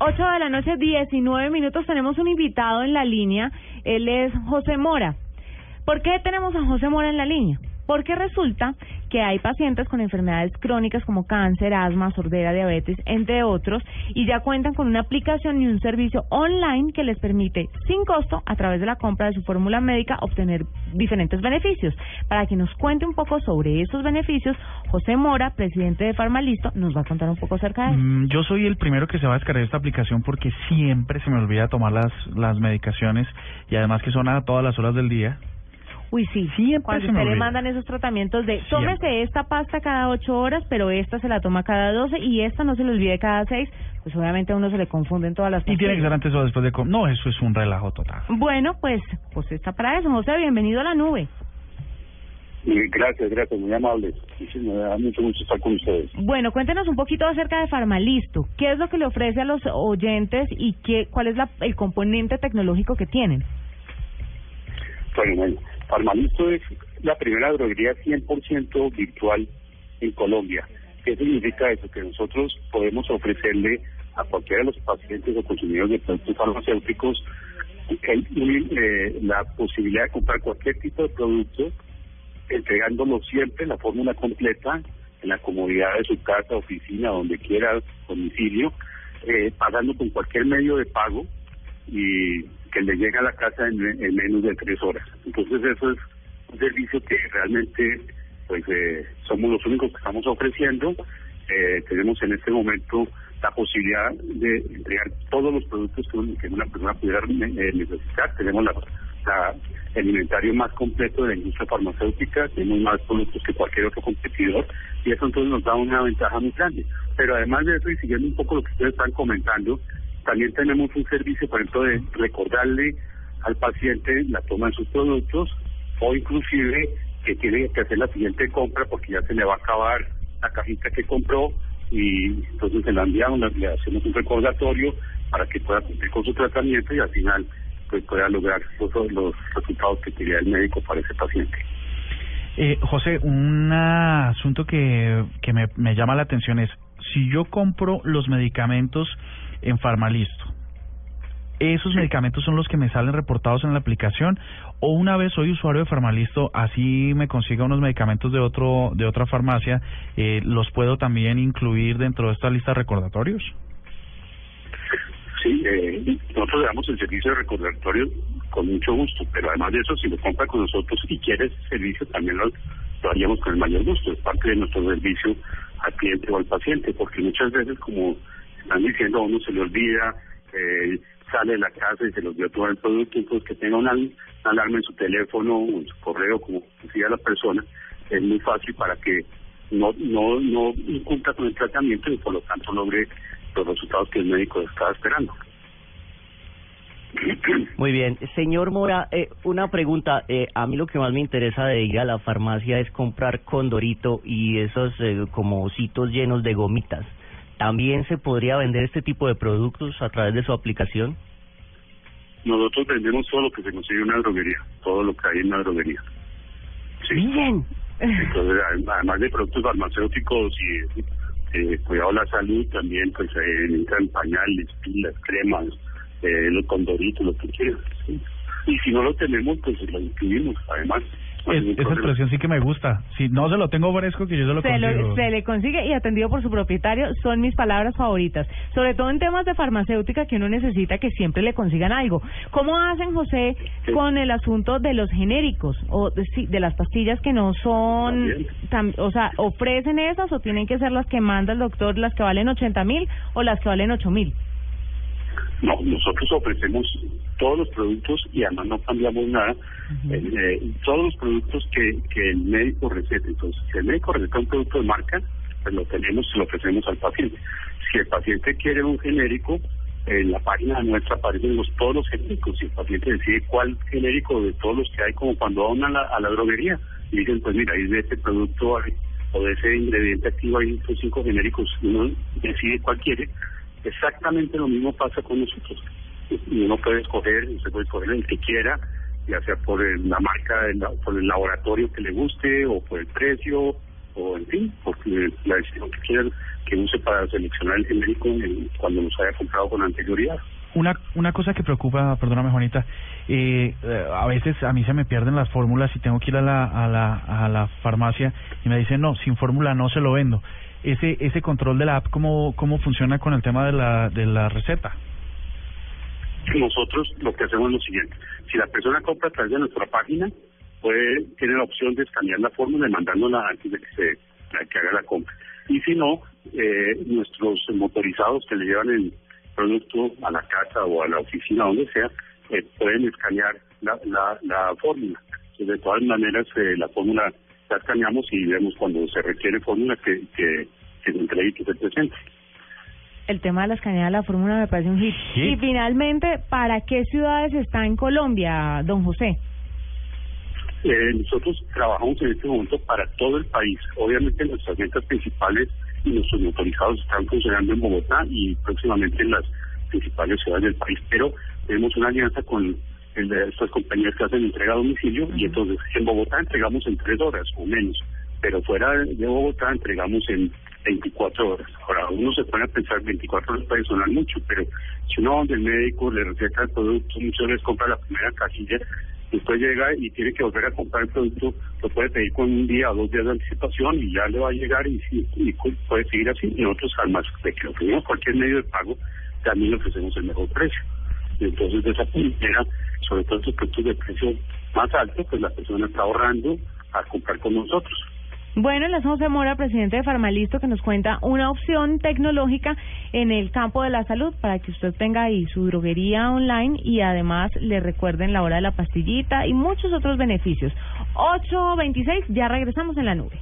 8 de la noche, 19 minutos. Tenemos un invitado en la línea. Él es José Mora. ¿Por qué tenemos a José Mora en la línea? Porque resulta que hay pacientes con enfermedades crónicas como cáncer, asma, sordera, diabetes, entre otros, y ya cuentan con una aplicación y un servicio online que les permite, sin costo, a través de la compra de su fórmula médica, obtener diferentes beneficios. Para que nos cuente un poco sobre esos beneficios, José Mora, presidente de Farmalisto, nos va a contar un poco acerca de eso. Mm, Yo soy el primero que se va a descargar esta aplicación porque siempre se me olvida tomar las, las medicaciones y además que son a todas las horas del día. Uy, sí. Siempre Cuando se me usted le mandan esos tratamientos de Siempre. tómese esta pasta cada ocho horas, pero esta se la toma cada doce y esta no se le olvide cada seis, pues obviamente a uno se le confunden todas las Y tiene que ser antes o después de... com- No, eso es un relajo total. Bueno, pues José está para eso. José, bienvenido a la nube. Gracias, gracias, muy sí, me da mucho gusto estar con ustedes. Bueno, cuéntenos un poquito acerca de Farmalisto. ¿Qué es lo que le ofrece a los oyentes y qué, cuál es la, el componente tecnológico que tienen? Bueno, bueno, Farmalisto es la primera droguería 100% virtual en Colombia. ¿Qué significa eso? Que nosotros podemos ofrecerle a cualquiera de los pacientes o consumidores de productos farmacéuticos eh, la posibilidad de comprar cualquier tipo de producto, entregándolo siempre la fórmula completa en la comodidad de su casa, oficina, donde quiera, domicilio, eh, pagando con cualquier medio de pago y que le llega a la casa en, en menos de tres horas. Entonces eso es un servicio que realmente pues eh, somos los únicos que estamos ofreciendo. Eh, tenemos en este momento la posibilidad de entregar todos los productos que una persona pudiera eh, necesitar. Tenemos la, la- el inventario más completo de la industria farmacéutica, tenemos más productos que cualquier otro competidor y eso entonces nos da una ventaja muy grande. Pero además de eso y siguiendo un poco lo que ustedes están comentando, también tenemos un servicio, por ejemplo, de recordarle al paciente la toma de sus productos o inclusive que tiene que hacer la siguiente compra porque ya se le va a acabar la cajita que compró y entonces se la enviamos, le- hacemos un recordatorio para que pueda cumplir con su tratamiento y al final pues pueda lograr los, los resultados que quería el médico para ese paciente. Eh, José, un asunto que, que me, me llama la atención es, si yo compro los medicamentos en Farmalisto, ¿esos medicamentos son los que me salen reportados en la aplicación? ¿O una vez soy usuario de Farmalisto, así me consiga unos medicamentos de otro de otra farmacia, eh, los puedo también incluir dentro de esta lista de recordatorios? Sí, eh, nosotros le damos el servicio de recordatorio con mucho gusto, pero además de eso, si lo compra con nosotros y quiere ese servicio, también lo, lo haríamos con el mayor gusto. Es parte de nuestro servicio al cliente o al paciente, porque muchas veces, como están diciendo, a uno se le olvida, sale de la casa y se le olvidó todo el producto, entonces que tenga una, una alarma en su teléfono o en su correo, como decía la persona, es muy fácil para que no no no incumpla con el tratamiento y por lo tanto logre los resultados que el médico estaba esperando. Muy bien. Señor Mora, eh, una pregunta. Eh, a mí lo que más me interesa de ir a la farmacia es comprar condorito y esos eh, como ositos llenos de gomitas. ¿También se podría vender este tipo de productos a través de su aplicación? Nosotros vendemos todo lo que se consigue en una droguería, todo lo que hay en una droguería. Sí. Bien. Entonces, además de productos farmacéuticos y eh, cuidado la salud, también pues eh, entran pañales, pilas, cremas, eh, los condoritos, lo que quieras. ¿sí? Y si no lo tenemos, pues lo incluimos, además. Es- esa expresión sí que me gusta. Si no se lo tengo fresco, que yo se lo se, consigo. lo- se le consigue y atendido por su propietario son mis palabras favoritas, sobre todo en temas de farmacéutica que uno necesita que siempre le consigan algo. ¿Cómo hacen, José, Sí. con el asunto de los genéricos o de, sí, de las pastillas que no son, tam- o sea, ofrecen esas o tienen que ser las que manda el doctor, las que valen 80 mil o las que valen 8 mil? No, nosotros ofrecemos todos los productos y además no cambiamos nada. Eh, eh, todos los productos que, que el médico receta. Entonces, si el médico receta un producto de marca, pues lo tenemos y lo ofrecemos al paciente. Si el paciente quiere un genérico, en la página nuestra aparecen los, todos los genéricos. Si el paciente decide cuál genérico de todos los que hay, como cuando van a la, a la droguería, y dicen, pues mira, ahí de este producto o de ese ingrediente activo hay estos cinco genéricos, uno decide cuál quiere. Exactamente lo mismo pasa con nosotros. Uno puede escoger, usted puede escoger el que quiera, ya sea por la marca, por el laboratorio que le guste, o por el precio, o en fin, porque la decisión que quieran que use para seleccionar el genérico cuando los haya comprado con anterioridad. Una, una cosa que preocupa, perdóname Juanita, eh, a veces a mí se me pierden las fórmulas y tengo que ir a la, a la, a la farmacia y me dicen, no, sin fórmula no se lo vendo. Ese, ese control de la app, ¿cómo, cómo funciona con el tema de la, de la receta? Nosotros lo que hacemos es lo siguiente, si la persona compra a través de nuestra página, puede tiene la opción de escanear la fórmula y mandándola antes de que se que haga la compra. Y si no, eh, nuestros motorizados que le llevan el producto a la casa o a la oficina, donde sea, eh, pueden escanear la, la, la fórmula. de todas maneras, eh, la fórmula la escaneamos y vemos cuando se requiere fórmula que, que, que el crédito se presente el tema de la escaneada de la fórmula me parece un hit. Y finalmente, ¿para qué ciudades está en Colombia, don José? Eh, nosotros trabajamos en este momento para todo el país. Obviamente nuestras ventas principales nuestros motorizados están funcionando en Bogotá y próximamente en las principales ciudades del país, pero tenemos una alianza con el de estas compañías que hacen entrega a domicilio y entonces en Bogotá entregamos en tres horas o menos, pero fuera de Bogotá entregamos en 24 horas. Ahora, uno se pone a pensar 24 horas puede sonar mucho, pero si uno va donde el médico le receta el producto, muchas veces compra la primera casilla Después llega y tiene que volver a comprar el producto, lo puede pedir con un día o dos días de anticipación y ya le va a llegar y, y puede seguir así. Y nosotros, además de que tenemos cualquier medio de pago, también ofrecemos el mejor precio. Y entonces, de esa manera, sobre todo estos productos de precio más alto, pues la persona está ahorrando a comprar con nosotros. Bueno, les José Mora, presidente de Farmalisto, que nos cuenta una opción tecnológica en el campo de la salud para que usted tenga ahí su droguería online y además le recuerden la hora de la pastillita y muchos otros beneficios. 8.26, ya regresamos en la nube.